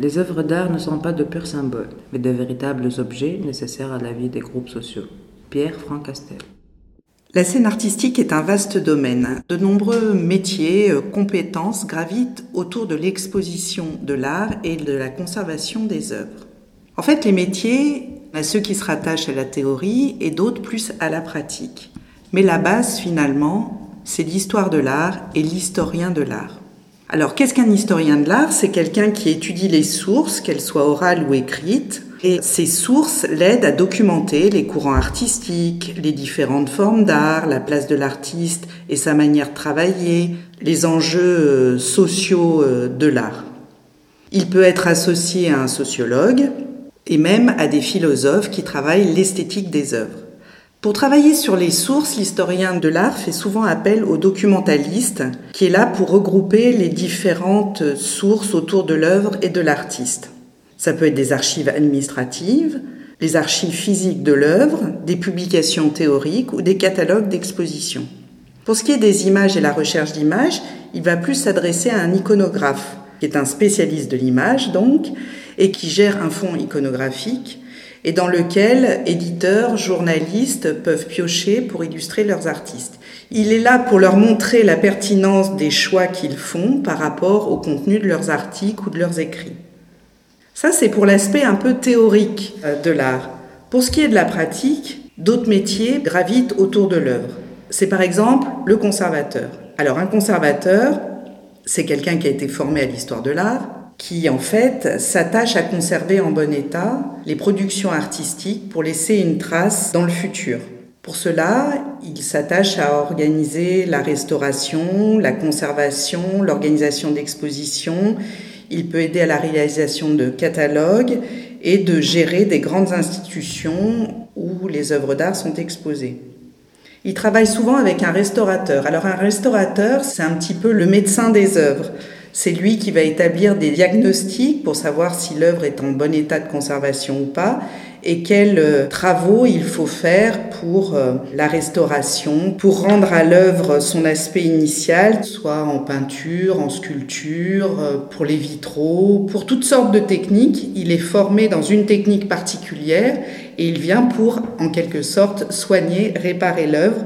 Les œuvres d'art ne sont pas de purs symboles, mais de véritables objets nécessaires à la vie des groupes sociaux. Pierre Franck Castel. La scène artistique est un vaste domaine. De nombreux métiers, euh, compétences gravitent autour de l'exposition de l'art et de la conservation des œuvres. En fait, les métiers, à ceux qui se rattachent à la théorie et d'autres plus à la pratique. Mais la base, finalement, c'est l'histoire de l'art et l'historien de l'art. Alors, qu'est-ce qu'un historien de l'art? C'est quelqu'un qui étudie les sources, qu'elles soient orales ou écrites, et ces sources l'aident à documenter les courants artistiques, les différentes formes d'art, la place de l'artiste et sa manière de travailler, les enjeux euh, sociaux euh, de l'art. Il peut être associé à un sociologue et même à des philosophes qui travaillent l'esthétique des œuvres. Pour travailler sur les sources, l'historien de l'art fait souvent appel au documentaliste, qui est là pour regrouper les différentes sources autour de l'œuvre et de l'artiste. Ça peut être des archives administratives, les archives physiques de l'œuvre, des publications théoriques ou des catalogues d'expositions. Pour ce qui est des images et la recherche d'images, il va plus s'adresser à un iconographe, qui est un spécialiste de l'image donc, et qui gère un fonds iconographique et dans lequel éditeurs, journalistes peuvent piocher pour illustrer leurs artistes. Il est là pour leur montrer la pertinence des choix qu'ils font par rapport au contenu de leurs articles ou de leurs écrits. Ça, c'est pour l'aspect un peu théorique euh, de l'art. Pour ce qui est de la pratique, d'autres métiers gravitent autour de l'œuvre. C'est par exemple le conservateur. Alors un conservateur, c'est quelqu'un qui a été formé à l'histoire de l'art, qui en fait s'attache à conserver en bon état les productions artistiques pour laisser une trace dans le futur. Pour cela, il s'attache à organiser la restauration, la conservation, l'organisation d'expositions. Il peut aider à la réalisation de catalogues et de gérer des grandes institutions où les œuvres d'art sont exposées. Il travaille souvent avec un restaurateur. Alors un restaurateur, c'est un petit peu le médecin des œuvres. C'est lui qui va établir des diagnostics pour savoir si l'œuvre est en bon état de conservation ou pas et quels euh, travaux il faut faire pour euh, la restauration, pour rendre à l'œuvre son aspect initial, soit en peinture, en sculpture, euh, pour les vitraux, pour toutes sortes de techniques. Il est formé dans une technique particulière et il vient pour, en quelque sorte, soigner, réparer l'œuvre.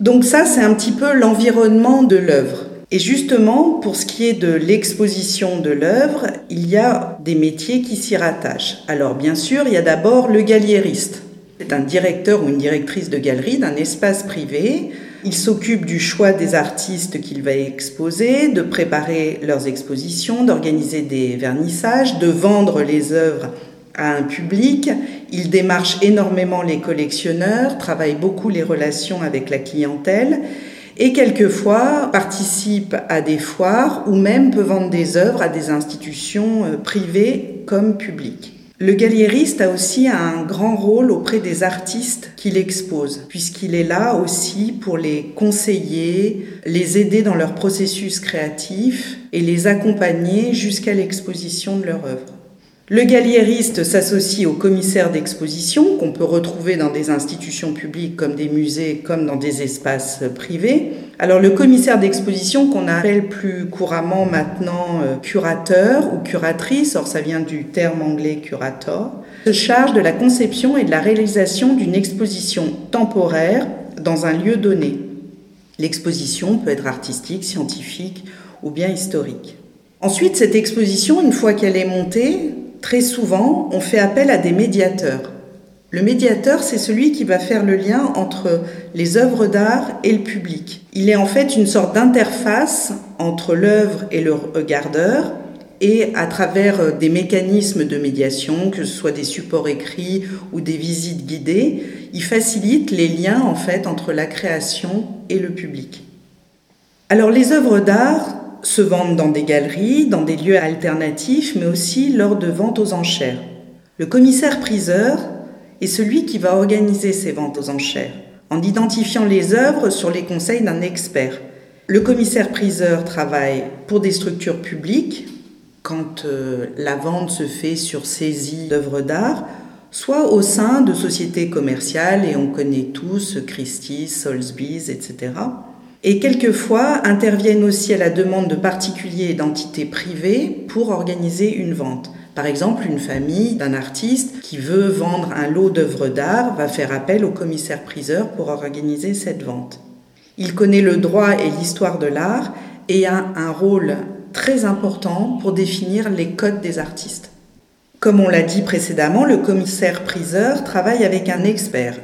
Donc ça, c'est un petit peu l'environnement de l'œuvre. Et justement, pour ce qui est de l'exposition de l'œuvre, il y a des métiers qui s'y rattachent. Alors bien sûr, il y a d'abord le galliériste. C'est un directeur ou une directrice de galerie d'un espace privé. Il s'occupe du choix des artistes qu'il va exposer, de préparer leurs expositions, d'organiser des vernissages, de vendre les œuvres à un public. Il démarche énormément les collectionneurs, travaille beaucoup les relations avec la clientèle et quelquefois participe à des foires ou même peut vendre des œuvres à des institutions euh, privées comme publiques. Le galliériste a aussi un grand rôle auprès des artistes qu'il expose, puisqu'il est là aussi pour les conseiller, les aider dans leur processus créatif et les accompagner jusqu'à l'exposition de leur œuvre. Le galliériste s'associe au commissaire d'exposition qu'on peut retrouver dans des institutions publiques comme des musées, comme dans des espaces privés. Alors le commissaire d'exposition qu'on appelle plus couramment maintenant euh, curateur ou curatrice, or ça vient du terme anglais curator, se charge de la conception et de la réalisation d'une exposition temporaire dans un lieu donné. L'exposition peut être artistique, scientifique ou bien historique. Ensuite, cette exposition, une fois qu'elle est montée, très souvent, on fait appel à des médiateurs. Le médiateur, c'est celui qui va faire le lien entre les œuvres d'art et le public. Il est en fait une sorte d'interface entre l'œuvre et le regardeur, et à travers des mécanismes de médiation, que ce soit des supports écrits ou des visites guidées, il facilite les liens en fait entre la création et le public. Alors les œuvres d'art, se vendent dans des galeries, dans des lieux alternatifs, mais aussi lors de ventes aux enchères. Le commissaire-priseur est celui qui va organiser ces ventes aux enchères, en identifiant les œuvres sur les conseils d'un expert. Le commissaire-priseur travaille pour des structures publiques, quand euh, la vente se fait sur saisie d'œuvres d'art, soit au sein de sociétés commerciales, et on connaît tous Christie's, Sotheby's, etc. Et quelquefois interviennent aussi à la demande de particuliers et d'entités privées pour organiser une vente. Par exemple, une famille d'un artiste qui veut vendre un lot d'œuvres d'art va faire appel au commissaire-priseur pour organiser cette vente. Il connaît le droit et l'histoire de l'art et a un rôle très important pour définir les codes des artistes. Comme on l'a dit précédemment, le commissaire-priseur travaille avec un expert.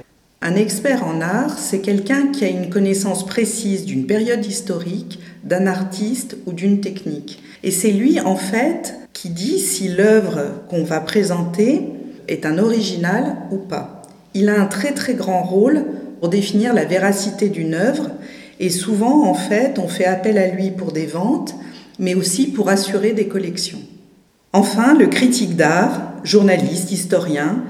Un expert en art, c'est quelqu'un qui a une connaissance précise d'une période historique, d'un artiste ou d'une technique. Et c'est lui, en fait, qui dit si l'œuvre qu'on va présenter est un original ou pas. Il a un très très grand rôle pour définir la véracité d'une œuvre et souvent, en fait, on fait appel à lui pour des ventes, mais aussi pour assurer des collections. Enfin, le critique d'art, journaliste, historien,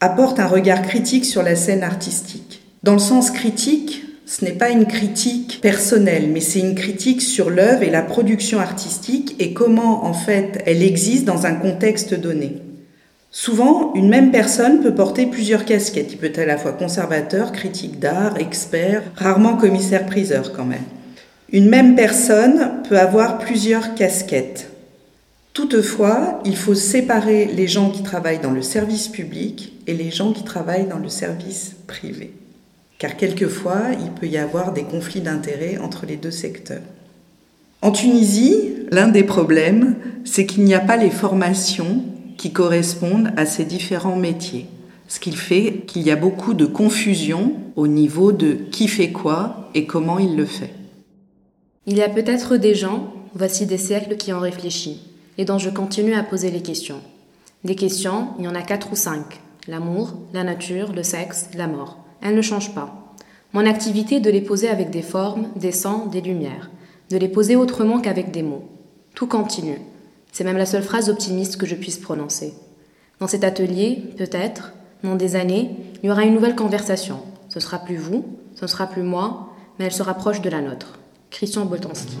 apporte un regard critique sur la scène artistique. Dans le sens critique, ce n'est pas une critique personnelle, mais c'est une critique sur l'œuvre et la production artistique et comment en fait elle existe dans un contexte donné. Souvent, une même personne peut porter plusieurs casquettes. Il peut être à la fois conservateur, critique d'art, expert, rarement commissaire-priseur quand même. Une même personne peut avoir plusieurs casquettes. Toutefois, il faut séparer les gens qui travaillent dans le service public et les gens qui travaillent dans le service privé. Car quelquefois, il peut y avoir des conflits d'intérêts entre les deux secteurs. En Tunisie, l'un des problèmes, c'est qu'il n'y a pas les formations qui correspondent à ces différents métiers. Ce qui fait qu'il y a beaucoup de confusion au niveau de qui fait quoi et comment il le fait. Il y a peut-être des gens, voici des siècles qui ont réfléchi et dont je continue à poser les questions. Des questions, il y en a quatre ou cinq. L'amour, la nature, le sexe, la mort. Elles ne changent pas. Mon activité est de les poser avec des formes, des sons, des lumières, de les poser autrement qu'avec des mots. Tout continue. C'est même la seule phrase optimiste que je puisse prononcer. Dans cet atelier, peut-être, dans des années, il y aura une nouvelle conversation. Ce sera plus vous, ce ne sera plus moi, mais elle se rapproche de la nôtre. Christian Boltanski.